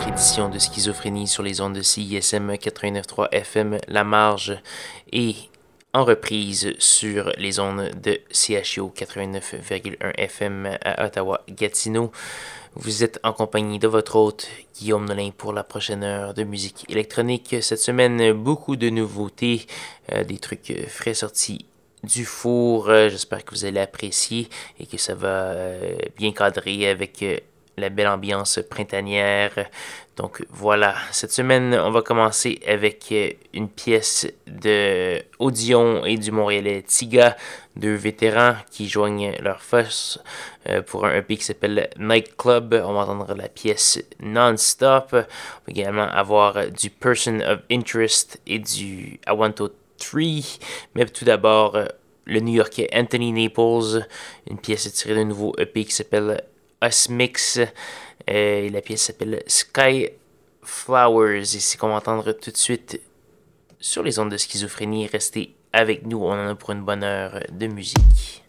autre édition de Schizophrénie sur les ondes de CISM 89.3 FM La Marge et en reprise sur les ondes de CHO 89.1 FM à Ottawa-Gatineau. Vous êtes en compagnie de votre hôte Guillaume Nolin pour la prochaine heure de musique électronique. Cette semaine, beaucoup de nouveautés, euh, des trucs frais sortis du four. Euh, j'espère que vous allez apprécier et que ça va euh, bien cadrer avec la belle ambiance printanière. Donc voilà, cette semaine, on va commencer avec euh, une pièce de Audion et du Montréalais Tiga, deux vétérans qui joignent leurs forces euh, pour un EP qui s'appelle Nightclub. On va entendre la pièce Non-Stop. On va également avoir du Person of Interest et du Awanto 3. Mais tout d'abord, le New-Yorkais Anthony Naples, une pièce tirée d'un nouveau EP qui s'appelle Us Mix. Euh, la pièce s'appelle Sky Flowers. Et c'est qu'on va entendre tout de suite sur les ondes de schizophrénie. Restez avec nous, on en a pour une bonne heure de musique.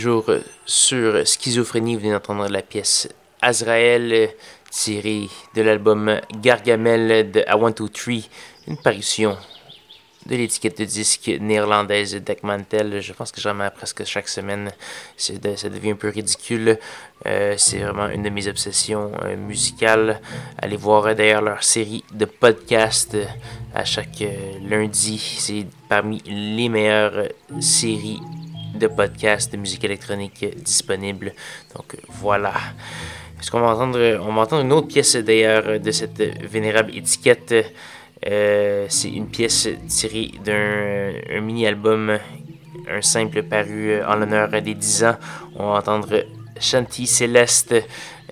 Toujours euh, sur Schizophrénie, vous venez d'entendre la pièce Azrael euh, tirée de l'album Gargamel de I Want to Tree, une parution de l'étiquette de disque néerlandaise Deckmantel. Je pense que j'en mets presque chaque semaine. ça devient un peu ridicule. Euh, c'est vraiment une de mes obsessions musicales. Allez voir d'ailleurs leur série de podcasts à chaque lundi. C'est parmi les meilleures séries de podcasts de musique électronique disponibles. Donc voilà. Est-ce qu'on va entendre, on va entendre une autre pièce d'ailleurs de cette vénérable étiquette? Euh, c'est une pièce tirée d'un mini-album, un simple paru en l'honneur des 10 ans. On va entendre Shanti Céleste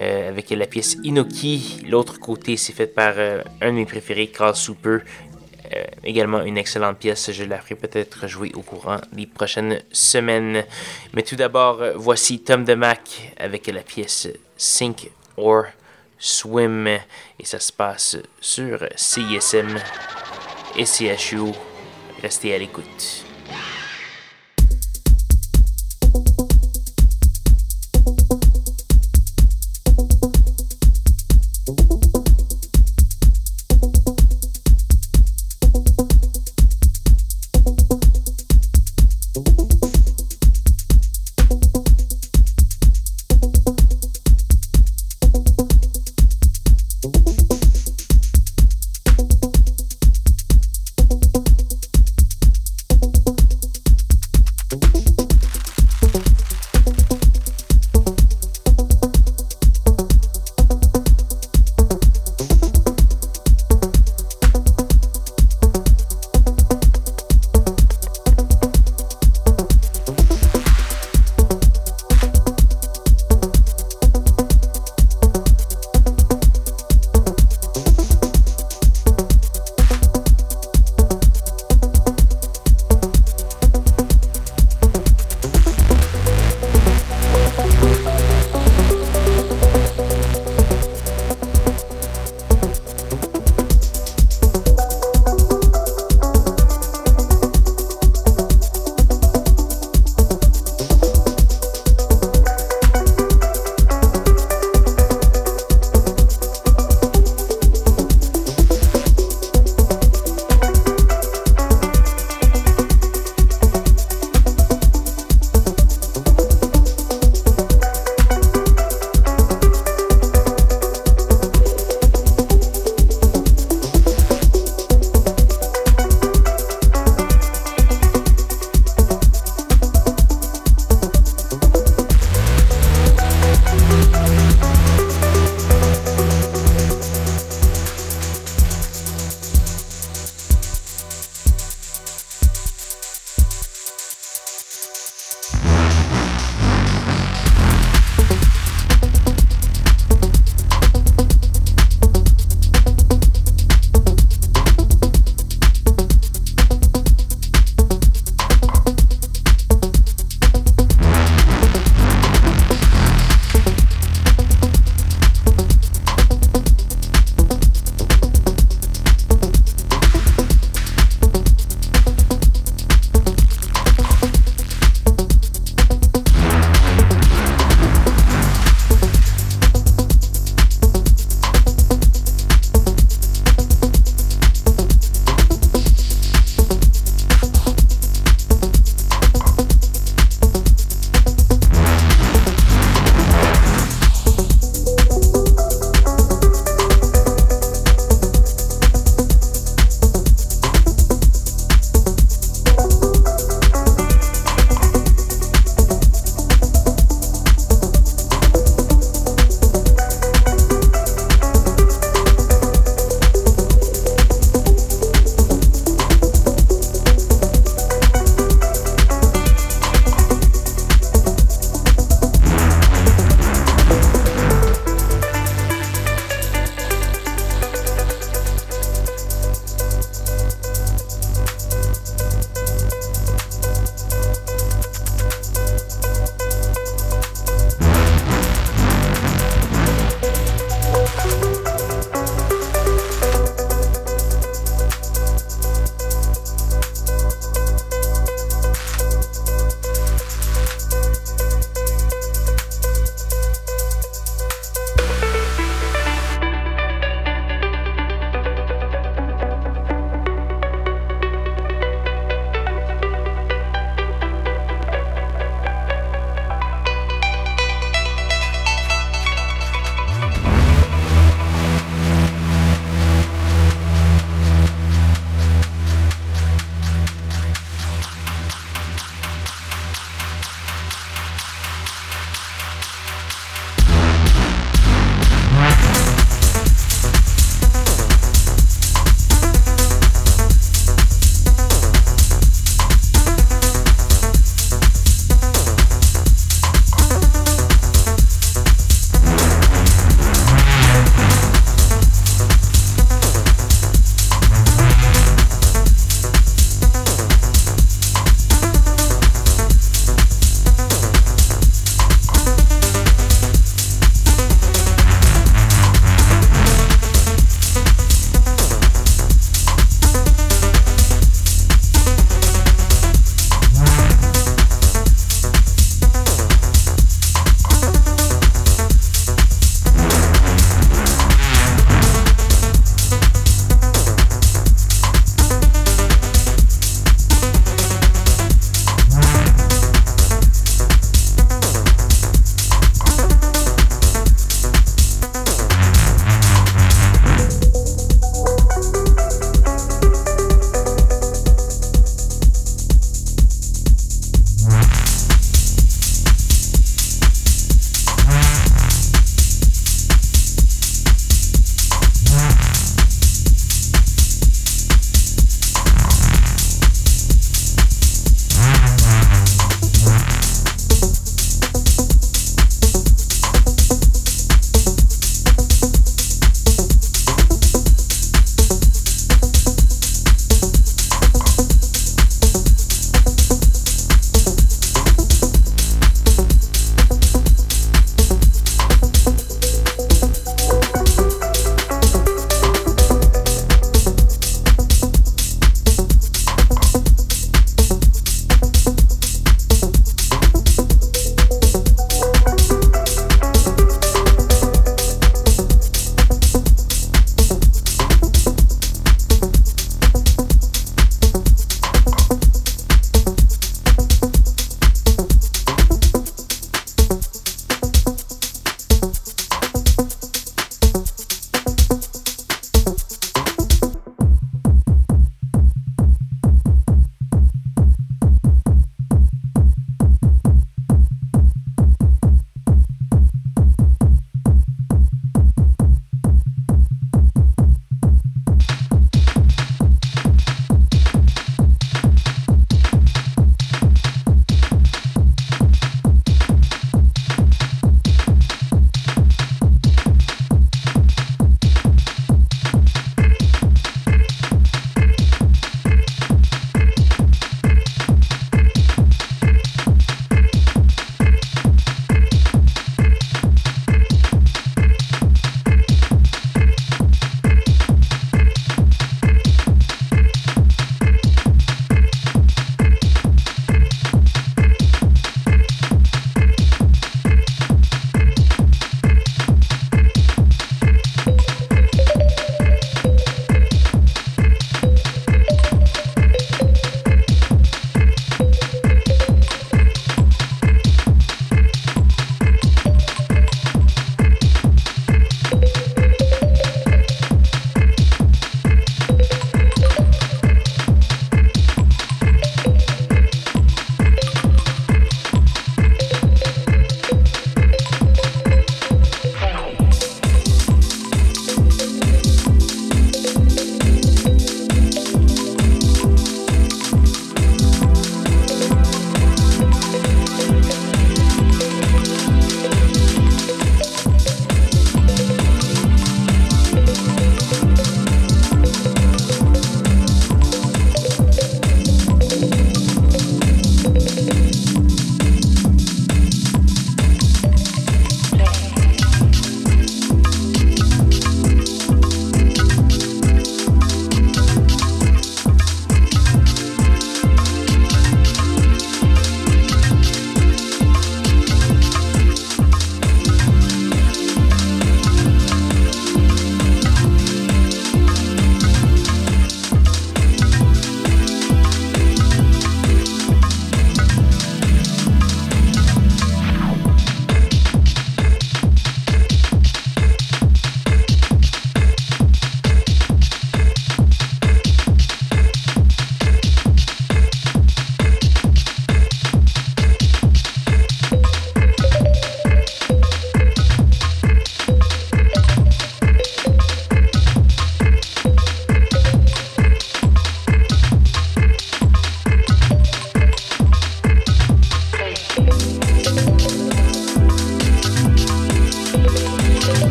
euh, avec la pièce Inoki. L'autre côté, c'est fait par euh, un de mes préférés, Carl Super, euh, également une excellente pièce. Je la ferai peut-être jouer au courant des prochaines semaines. Mais tout d'abord, voici Tom DeMac avec la pièce Sink or Swim. Et ça se passe sur CISM et CHU. Restez à l'écoute.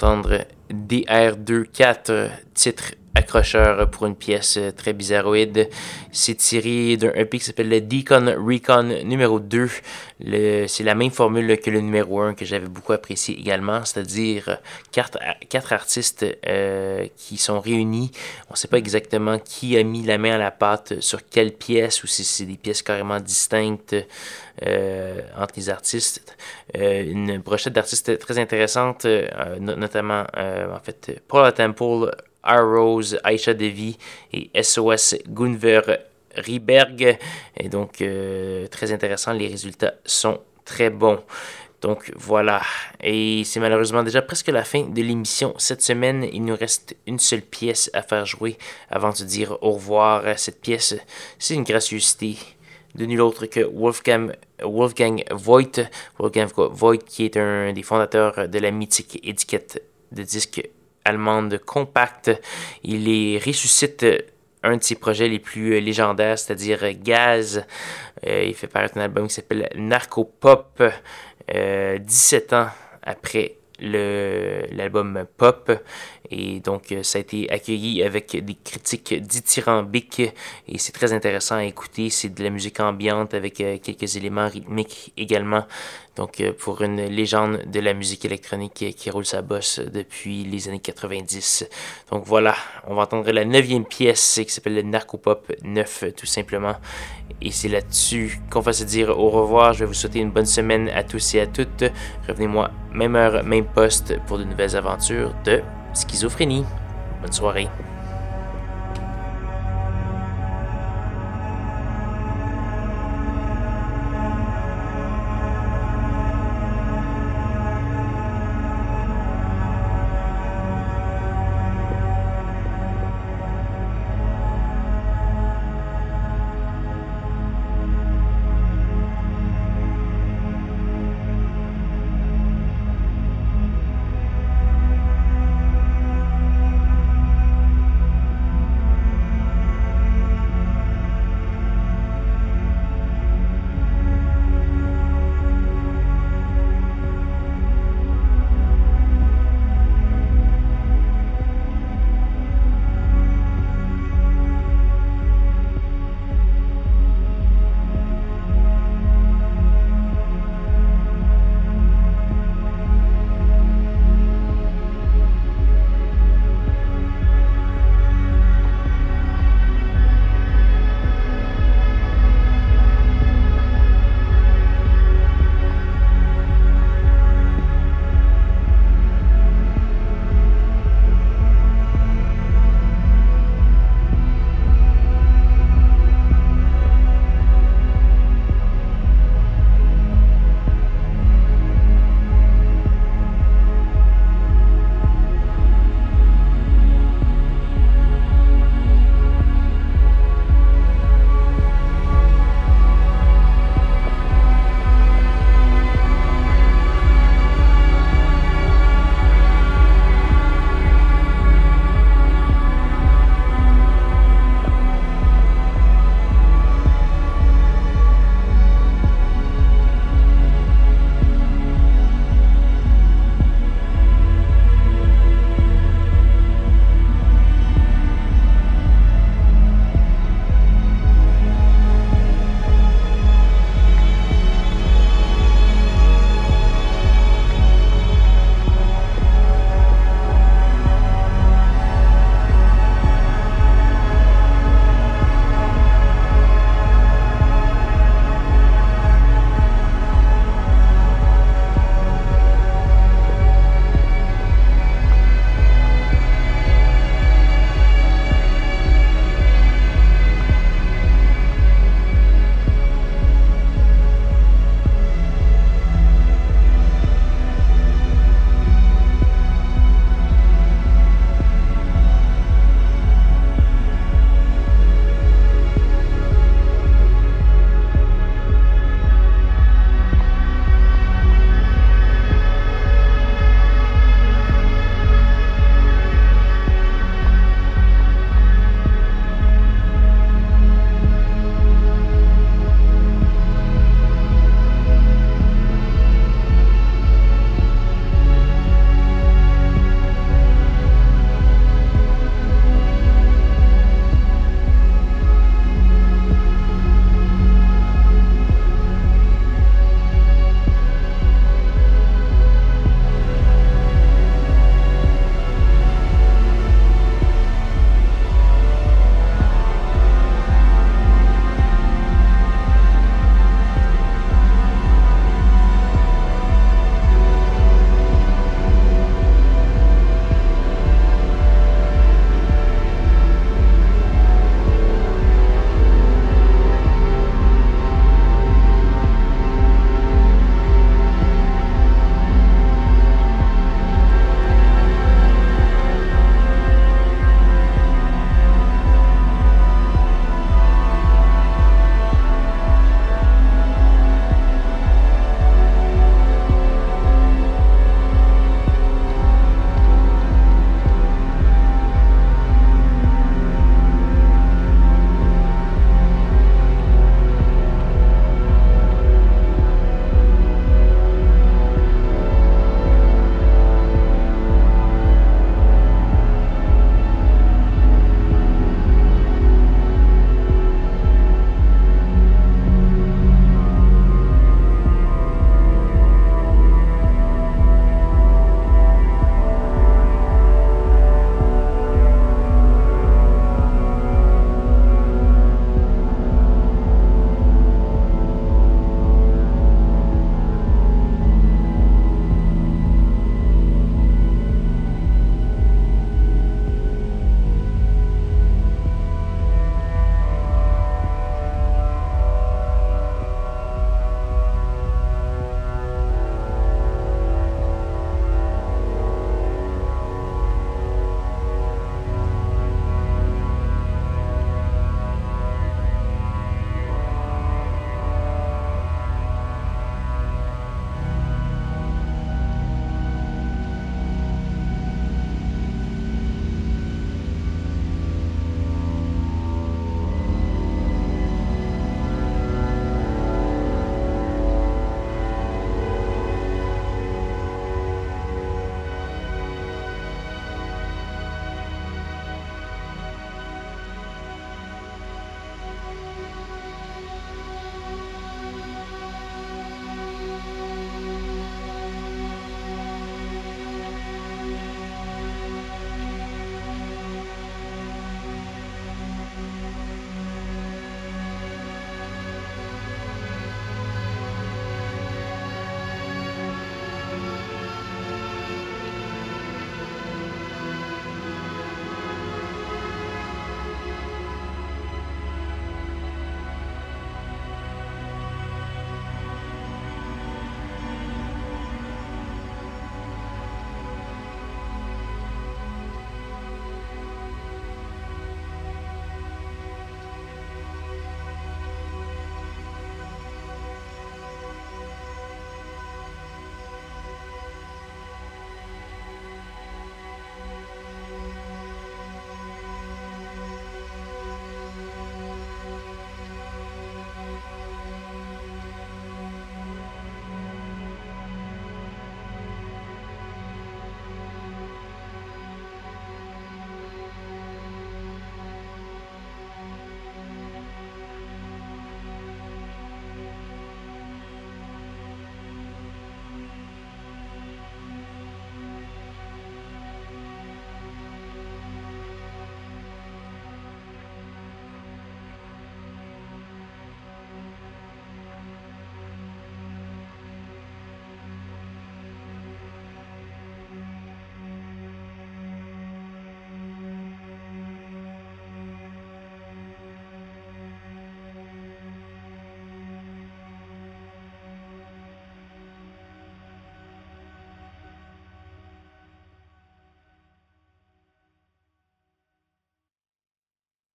Venu d'entendre DR24, titre accrocheur pour une pièce très bizarroïde. C'est tiré d'un EP qui s'appelle le Deacon Recon numéro 2. C'est la même formule que le numéro 1 que j'avais beaucoup apprécié également, c'est-à-dire quatre, quatre, artistes euh, qui sont réunis. On ne sait pas exactement qui a mis la main à la pâte sur quelle pièce ou si c'est des pièces carrément distinctes. Euh, entre les artistes. Euh, une brochette d'artistes très intéressante, euh, notamment en fait Paula Temple, R-Rose, Aisha Devi et SOS Gunver Riberg. Et donc, très intéressant, les résultats sont très bons. Donc voilà, et c'est malheureusement déjà presque la fin de l'émission. Cette semaine, il nous reste une seule pièce à faire jouer avant de dire au revoir. Cette pièce, c'est une gracieuseté de nul autre que Wolfgang, Wolfgang Voigt. Wolfgang Voigt, qui est un des fondateurs de la mythique étiquette de disques allemande Compact. Il ressuscite un de ses projets les plus légendaires, c'est-à-dire Gaz. Euh, il fait paraître un album qui s'appelle Narco Pop, 17 euh, ans après l'album Pop. Et donc, euh, ça a été accueilli avec des critiques dithyrambiques et c'est très intéressant à écouter. C'est de la musique ambiante avec euh, quelques éléments rythmiques également. Donc, euh, pour une légende de la musique électronique qui roule sa bosse depuis les années 90. Donc, voilà, on va entendre la neuvième pièce qui s'appelle le Narcopop 9, tout simplement. Et c'est là-dessus qu'on va se dire au revoir. Je vais vous souhaiter une bonne semaine à tous et à toutes. Revenez-moi, même heure, même poste, pour de nouvelles aventures de schizophrénie. Bonne soirée.